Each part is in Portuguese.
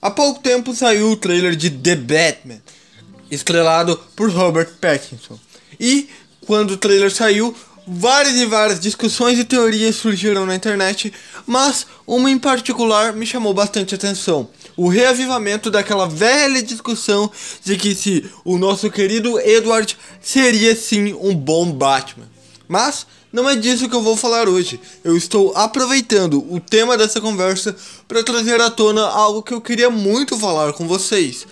Há pouco tempo saiu o trailer de The Batman, estrelado por Robert Pattinson. E quando o trailer saiu, várias e várias discussões e teorias surgiram na internet, mas uma em particular me chamou bastante atenção. O reavivamento daquela velha discussão de que se o nosso querido Edward seria sim um bom Batman. Mas não é disso que eu vou falar hoje. Eu estou aproveitando o tema dessa conversa para trazer à tona algo que eu queria muito falar com vocês.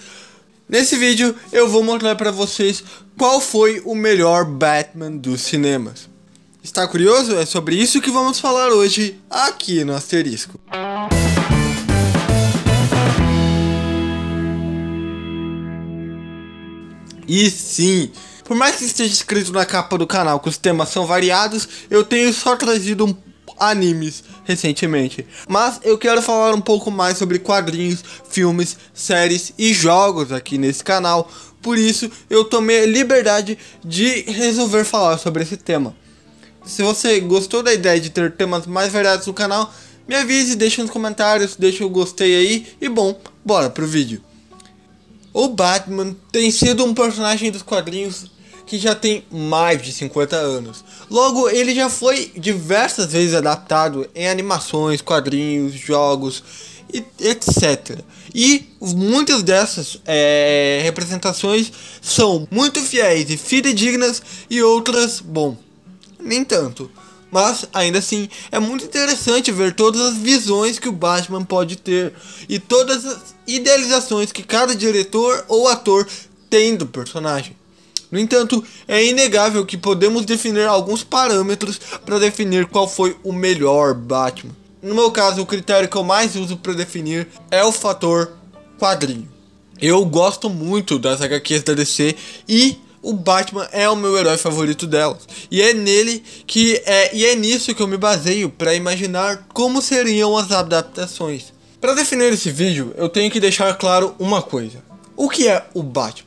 Nesse vídeo eu vou mostrar para vocês qual foi o melhor Batman dos cinemas. Está curioso? É sobre isso que vamos falar hoje aqui no Asterisco. E sim, por mais que esteja escrito na capa do canal que os temas são variados, eu tenho só trazido um animes recentemente. Mas eu quero falar um pouco mais sobre quadrinhos, filmes, séries e jogos aqui nesse canal. Por isso eu tomei a liberdade de resolver falar sobre esse tema. Se você gostou da ideia de ter temas mais variados no canal, me avise, deixe nos comentários, deixe o gostei aí e bom, bora pro vídeo. O Batman tem sido um personagem dos quadrinhos que já tem mais de 50 anos. Logo, ele já foi diversas vezes adaptado em animações, quadrinhos, jogos, etc. E muitas dessas é, representações são muito fiéis e fidedignas, e outras, bom, nem tanto. Mas ainda assim é muito interessante ver todas as visões que o Batman pode ter e todas as idealizações que cada diretor ou ator tem do personagem. No entanto, é inegável que podemos definir alguns parâmetros para definir qual foi o melhor Batman. No meu caso, o critério que eu mais uso para definir é o fator quadrinho. Eu gosto muito das HQs da DC e o Batman é o meu herói favorito delas. E é nele que é e é nisso que eu me baseio para imaginar como seriam as adaptações. Para definir esse vídeo, eu tenho que deixar claro uma coisa. O que é o Batman?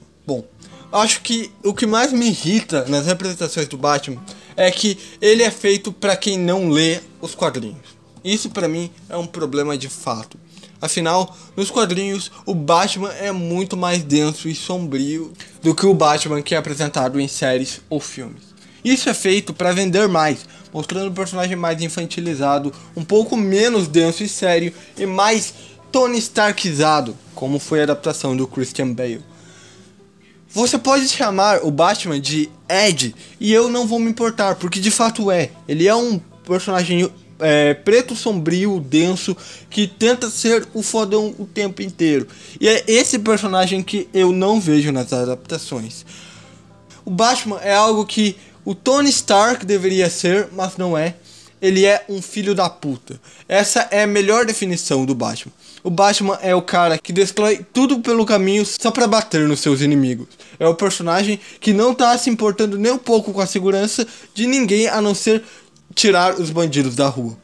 Acho que o que mais me irrita nas representações do Batman é que ele é feito para quem não lê os quadrinhos. Isso para mim é um problema de fato. Afinal, nos quadrinhos, o Batman é muito mais denso e sombrio do que o Batman que é apresentado em séries ou filmes. Isso é feito para vender mais, mostrando o personagem mais infantilizado, um pouco menos denso e sério e mais Tony Starkizado, como foi a adaptação do Christian Bale. Você pode chamar o Batman de Ed e eu não vou me importar, porque de fato é. Ele é um personagem é, preto sombrio, denso, que tenta ser o fodão o tempo inteiro. E é esse personagem que eu não vejo nas adaptações. O Batman é algo que o Tony Stark deveria ser, mas não é. Ele é um filho da puta. Essa é a melhor definição do Batman. O Batman é o cara que destrói tudo pelo caminho só para bater nos seus inimigos. É o personagem que não tá se importando nem um pouco com a segurança de ninguém a não ser tirar os bandidos da rua.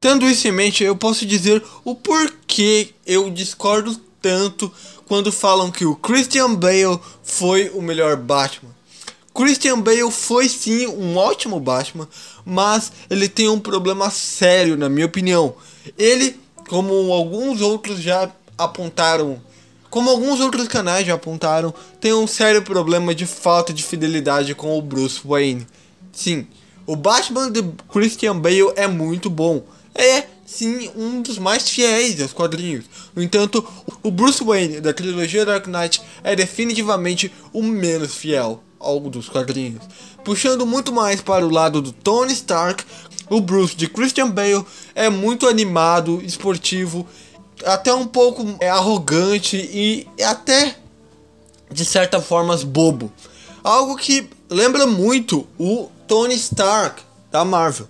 Tendo isso em mente, eu posso dizer o porquê eu discordo tanto quando falam que o Christian Bale foi o melhor Batman. Christian Bale foi sim um ótimo Batman, mas ele tem um problema sério, na minha opinião. Ele, como alguns outros já apontaram, como alguns outros canais já apontaram, tem um sério problema de falta de fidelidade com o Bruce Wayne. Sim, o Batman de Christian Bale é muito bom. É, sim, um dos mais fiéis aos quadrinhos. No entanto, o Bruce Wayne da trilogia Dark Knight é definitivamente o menos fiel ao dos quadrinhos. Puxando muito mais para o lado do Tony Stark, o Bruce de Christian Bale é muito animado, esportivo, até um pouco é, arrogante e até de certa forma bobo. Algo que lembra muito o Tony Stark da Marvel.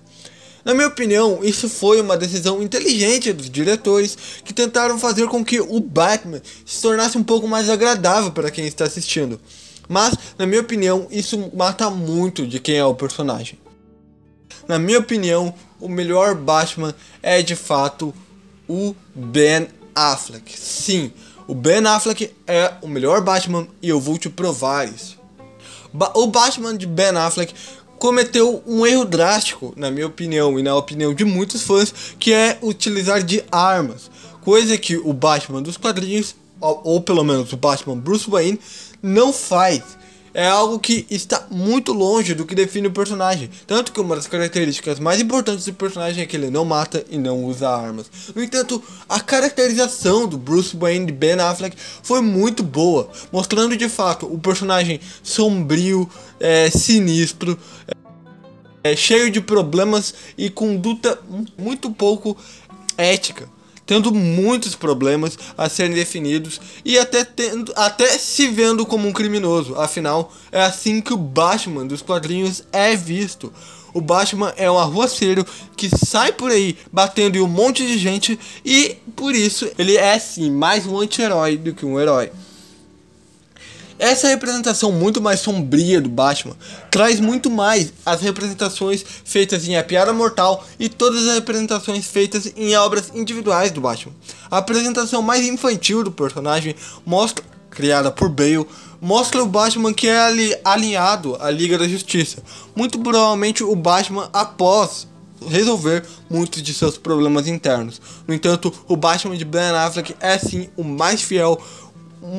Na minha opinião, isso foi uma decisão inteligente dos diretores que tentaram fazer com que o Batman se tornasse um pouco mais agradável para quem está assistindo. Mas, na minha opinião, isso mata muito de quem é o personagem. Na minha opinião, o melhor Batman é de fato o Ben Affleck. Sim, o Ben Affleck é o melhor Batman e eu vou te provar isso. Ba o Batman de Ben Affleck cometeu um erro drástico, na minha opinião e na opinião de muitos fãs, que é utilizar de armas. Coisa que o Batman dos quadrinhos, ou, ou pelo menos o Batman Bruce Wayne, não faz é algo que está muito longe do que define o personagem. Tanto que uma das características mais importantes do personagem é que ele não mata e não usa armas. No entanto, a caracterização do Bruce Wayne de Ben Affleck foi muito boa, mostrando de fato o personagem sombrio, é, sinistro, é, cheio de problemas e conduta muito pouco ética tendo muitos problemas a serem definidos e até, tendo, até se vendo como um criminoso. Afinal, é assim que o Batman dos quadrinhos é visto. O Batman é um arruaceiro que sai por aí batendo em um monte de gente e por isso ele é sim mais um anti-herói do que um herói. Essa representação muito mais sombria do Batman traz muito mais as representações feitas em A Piada Mortal e todas as representações feitas em obras individuais do Batman. A apresentação mais infantil do personagem mostra, criada por Bale, mostra o Batman que é ali, alinhado à Liga da Justiça. Muito provavelmente o Batman após resolver muitos de seus problemas internos. No entanto, o Batman de Ben Affleck é sim o mais fiel,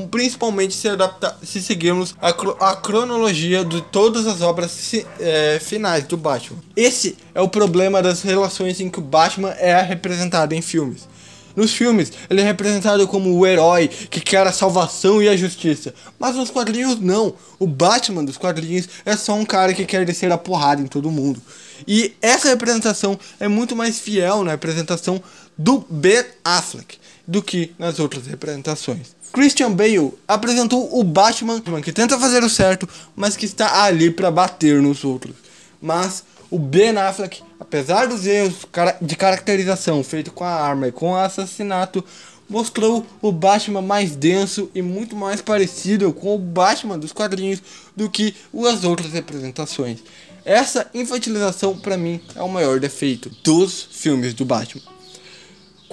principalmente se, adaptar, se seguirmos a, a cronologia de todas as obras é, finais do Batman. Esse é o problema das relações em que o Batman é representado em filmes. Nos filmes, ele é representado como o herói que quer a salvação e a justiça. Mas nos quadrinhos, não. O Batman dos quadrinhos é só um cara que quer descer a porrada em todo mundo. E essa representação é muito mais fiel na representação do Ben Affleck do que nas outras representações. Christian Bale apresentou o Batman que tenta fazer o certo, mas que está ali para bater nos outros. Mas o Ben Affleck, apesar dos erros de caracterização feito com a arma e com o assassinato, mostrou o Batman mais denso e muito mais parecido com o Batman dos quadrinhos do que as outras representações. Essa infantilização para mim é o maior defeito dos filmes do Batman.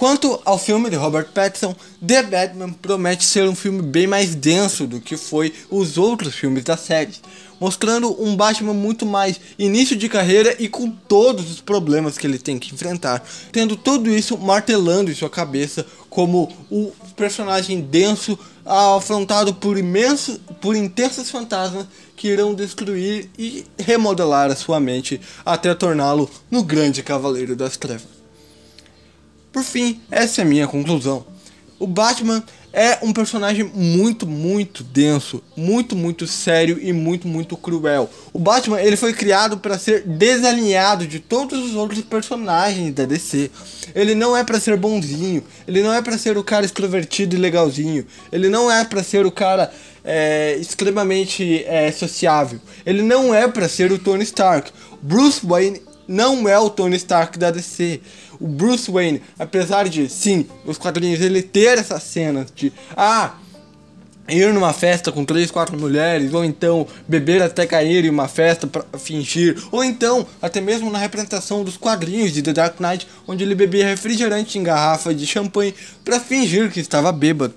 Quanto ao filme de Robert Pattinson, The Batman promete ser um filme bem mais denso do que foi os outros filmes da série, mostrando um Batman muito mais início de carreira e com todos os problemas que ele tem que enfrentar, tendo tudo isso martelando em sua cabeça como o personagem denso afrontado por imensos, por intensos fantasmas que irão destruir e remodelar a sua mente até torná-lo no grande cavaleiro das trevas. Por fim, essa é a minha conclusão. O Batman é um personagem muito, muito denso, muito, muito sério e muito, muito cruel. O Batman ele foi criado para ser desalinhado de todos os outros personagens da DC. Ele não é para ser bonzinho, ele não é para ser o cara extrovertido e legalzinho, ele não é para ser o cara é, extremamente é, sociável, ele não é para ser o Tony Stark. Bruce Wayne não é o Tony Stark da DC. O Bruce Wayne, apesar de, sim, os quadrinhos ele ter essas cenas de, ah, ir numa festa com três, quatro mulheres, ou então beber até cair em uma festa para fingir, ou então até mesmo na representação dos quadrinhos de The Dark Knight, onde ele bebia refrigerante em garrafa de champanhe para fingir que estava bêbado.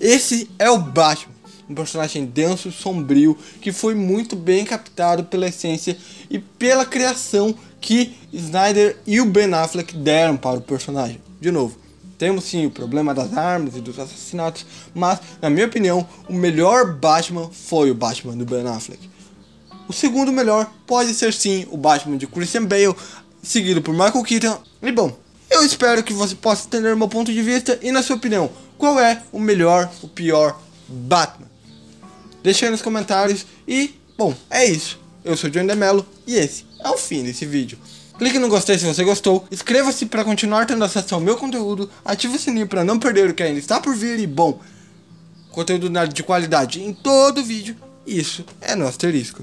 Esse é o Batman um personagem denso, sombrio, que foi muito bem captado pela essência e pela criação que Snyder e o Ben Affleck deram para o personagem. De novo, temos sim o problema das armas e dos assassinatos, mas, na minha opinião, o melhor Batman foi o Batman do Ben Affleck. O segundo melhor pode ser sim o Batman de Christian Bale, seguido por Michael Keaton. E bom, eu espero que você possa entender meu ponto de vista e, na sua opinião, qual é o melhor, o pior Batman? Deixa aí nos comentários e, bom, é isso. Eu sou o John Demelo e esse é o fim desse vídeo. Clique no gostei se você gostou, inscreva-se para continuar tendo acesso ao meu conteúdo, ative o sininho para não perder o que ainda está por vir e, bom, conteúdo de qualidade em todo vídeo, isso é no asterisco.